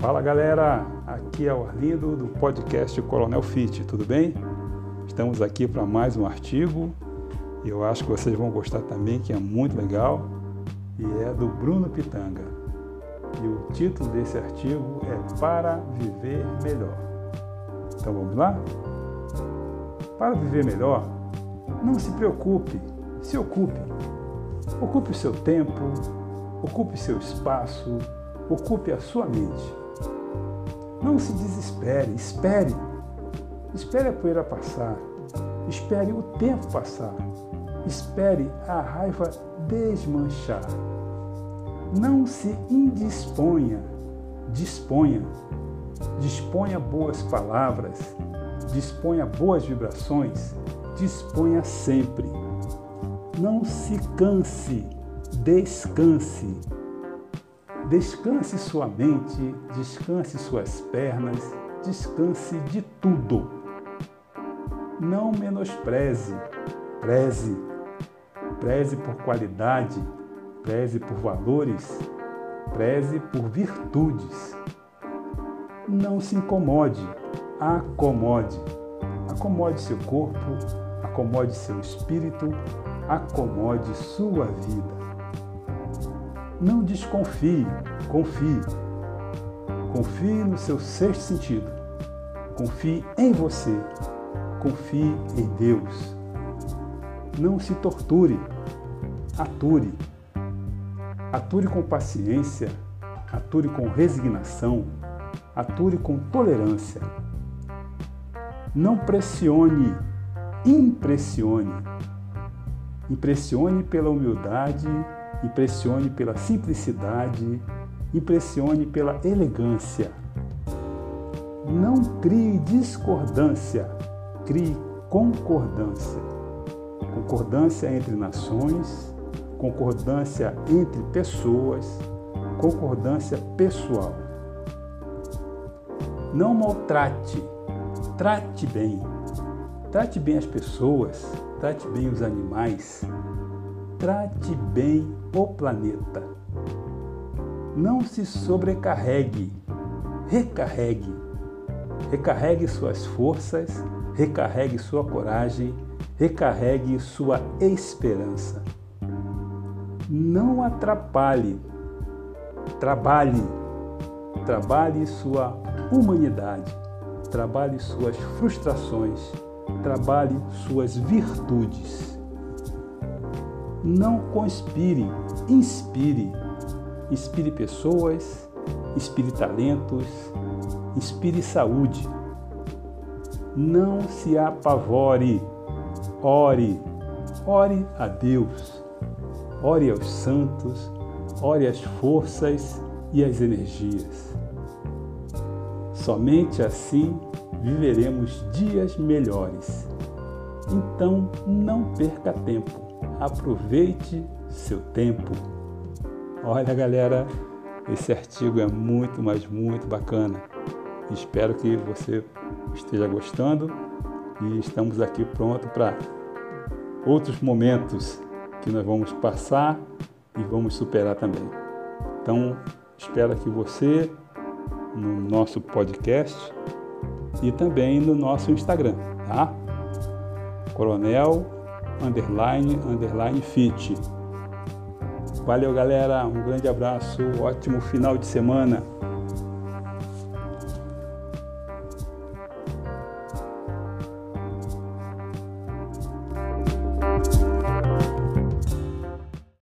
Fala galera, aqui é o Arlindo do podcast Coronel Fit, tudo bem? Estamos aqui para mais um artigo e eu acho que vocês vão gostar também, que é muito legal e é do Bruno Pitanga. E o título desse artigo é Para Viver Melhor. Então vamos lá? Para viver melhor, não se preocupe, se ocupe. Ocupe o seu tempo, ocupe seu espaço, ocupe a sua mente. Não se desespere, espere. Espere a poeira passar. Espere o tempo passar. Espere a raiva desmanchar. Não se indisponha, disponha. Disponha boas palavras, disponha boas vibrações, disponha sempre. Não se canse, descanse. Descanse sua mente, descanse suas pernas, descanse de tudo. Não menospreze, preze. Preze por qualidade, preze por valores, preze por virtudes. Não se incomode, acomode. Acomode seu corpo, acomode seu espírito, acomode sua vida. Não desconfie, confie. Confie no seu sexto sentido. Confie em você. Confie em Deus. Não se torture, ature. Ature com paciência, ature com resignação, ature com tolerância. Não pressione, impressione. Impressione pela humildade impressione pela simplicidade, impressione pela elegância. Não crie discordância, crie concordância. Concordância entre nações, concordância entre pessoas, concordância pessoal. Não maltrate, trate bem. Trate bem as pessoas, trate bem os animais, trate bem o planeta. Não se sobrecarregue, recarregue. Recarregue suas forças, recarregue sua coragem, recarregue sua esperança. Não atrapalhe, trabalhe, trabalhe sua humanidade, trabalhe suas frustrações, trabalhe suas virtudes não conspire, inspire. Inspire pessoas, inspire talentos, inspire saúde. Não se apavore, ore, ore a Deus, ore aos santos, ore às forças e às energias. Somente assim viveremos dias melhores. Então não perca tempo aproveite seu tempo. Olha, galera, esse artigo é muito, mas muito bacana. Espero que você esteja gostando e estamos aqui pronto para outros momentos que nós vamos passar e vamos superar também. Então, espero que você no nosso podcast e também no nosso Instagram, tá? Coronel underline, underline fit. Valeu, galera. Um grande abraço. Ótimo final de semana.